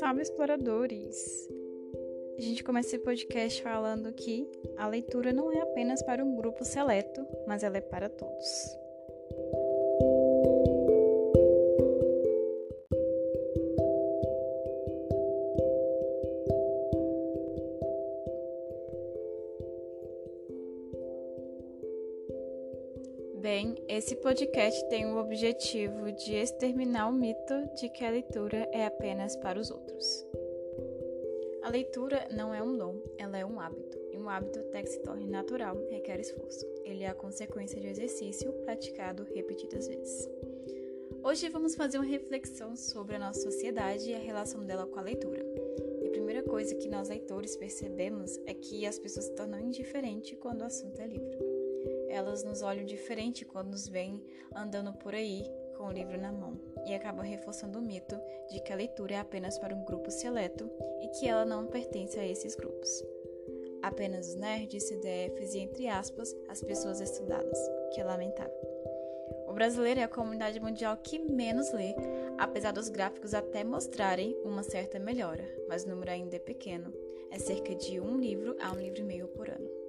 salve exploradores! A gente começa esse podcast falando que a leitura não é apenas para um grupo seleto, mas ela é para todos. Esse podcast tem o objetivo de exterminar o mito de que a leitura é apenas para os outros. A leitura não é um dom, ela é um hábito. E um hábito até que se torne natural requer esforço. Ele é a consequência de exercício praticado repetidas vezes. Hoje vamos fazer uma reflexão sobre a nossa sociedade e a relação dela com a leitura. E a primeira coisa que nós leitores percebemos é que as pessoas se tornam indiferentes quando o assunto é livro. Elas nos olham diferente quando nos veem andando por aí com o livro na mão e acabam reforçando o mito de que a leitura é apenas para um grupo seleto e que ela não pertence a esses grupos. Apenas os nerds, CDFs e, entre aspas, as pessoas estudadas, que é lamentável. O brasileiro é a comunidade mundial que menos lê, apesar dos gráficos até mostrarem uma certa melhora, mas o número ainda é pequeno. É cerca de um livro a um livro e meio por ano.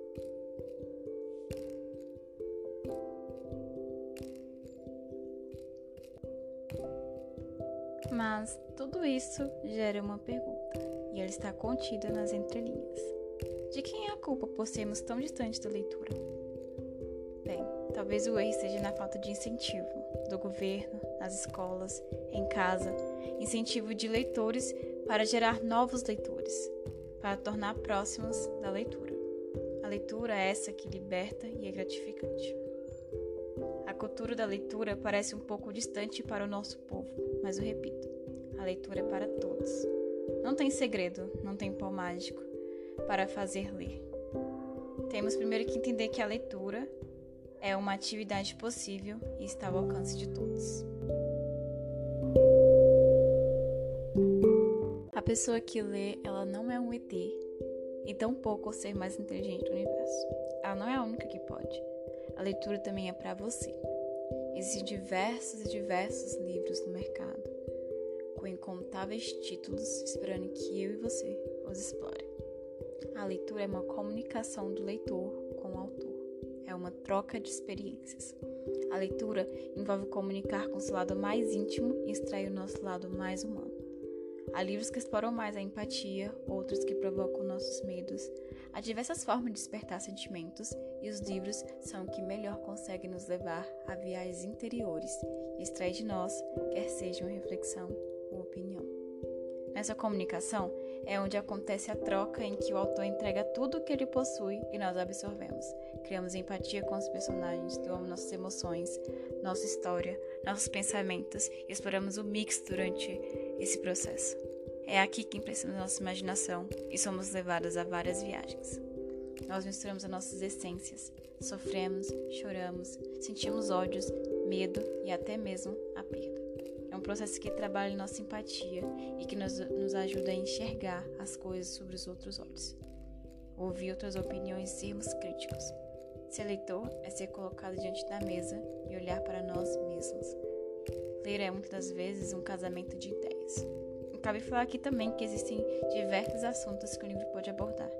Mas tudo isso gera uma pergunta, e ela está contida nas entrelinhas. De quem é a culpa por sermos tão distantes da leitura? Bem, talvez o erro esteja na falta de incentivo do governo, nas escolas, em casa, incentivo de leitores para gerar novos leitores, para tornar próximos da leitura. A leitura é essa que liberta e é gratificante. A cultura da leitura parece um pouco distante para o nosso povo, mas eu repito, a leitura é para todos. Não tem segredo, não tem pó mágico para fazer ler. Temos primeiro que entender que a leitura é uma atividade possível e está ao alcance de todos. A pessoa que lê, ela não é um ET e tampouco o ser mais inteligente do universo. Ela não é a única que pode. A leitura também é para você. Existem diversos e diversos livros no mercado com incontáveis títulos, esperando que eu e você os explore. A leitura é uma comunicação do leitor com o autor, é uma troca de experiências. A leitura envolve comunicar com seu lado mais íntimo e extrair o nosso lado mais humano. Há livros que exploram mais a empatia, outros que provocam nossos medos. Há diversas formas de despertar sentimentos, e os livros são o que melhor conseguem nos levar a viagens interiores e extrair de nós, quer seja uma reflexão ou opinião. Nessa comunicação é onde acontece a troca em que o autor entrega tudo o que ele possui e nós absorvemos. Criamos empatia com os personagens, doamos nossas emoções, nossa história, nossos pensamentos exploramos o mix durante esse processo. É aqui que emprestamos nossa imaginação e somos levados a várias viagens. Nós misturamos as nossas essências, sofremos, choramos, sentimos ódios, medo e até mesmo a perda. É um processo que trabalha nossa simpatia e que nos, nos ajuda a enxergar as coisas sobre os outros olhos. Ouvir outras opiniões e sermos críticos. Ser leitor é ser colocado diante da mesa e olhar para nós mesmos. Ler é muitas das vezes um casamento de ideias. Cabe falar aqui também que existem diversos assuntos que o livro pode abordar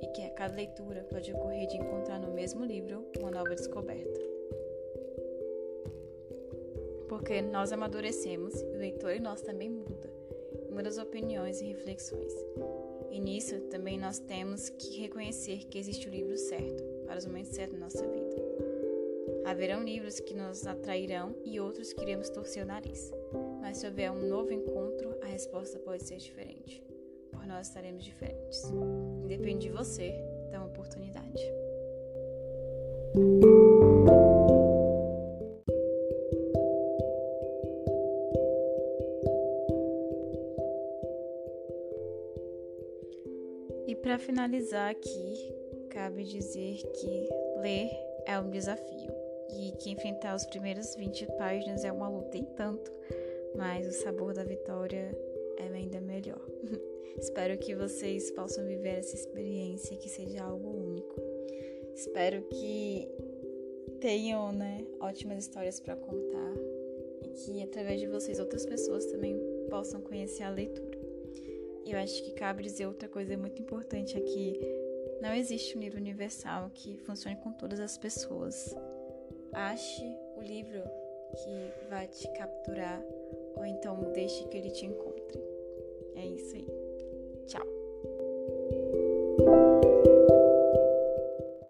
e que a cada leitura pode ocorrer de encontrar no mesmo livro uma nova descoberta porque nós amadurecemos e o leitor e nós também muda, muda opiniões e reflexões. E nisso também nós temos que reconhecer que existe o livro certo para os momentos certos da nossa vida. Haverão livros que nos atrairão e outros que iremos torcer o nariz. Mas se houver um novo encontro, a resposta pode ser diferente. Por nós estaremos diferentes. Depende de você, dá uma oportunidade. E para finalizar aqui, cabe dizer que ler é um desafio e que enfrentar os primeiros 20 páginas é uma luta em tanto, mas o sabor da vitória é ainda melhor. Espero que vocês possam viver essa experiência que seja algo único. Espero que tenham, né, ótimas histórias para contar e que através de vocês outras pessoas também possam conhecer a leitura. Eu acho que cabe dizer outra coisa muito importante aqui. Não existe um livro universal que funcione com todas as pessoas. Ache o livro que vai te capturar ou então deixe que ele te encontre. É isso aí. Tchau.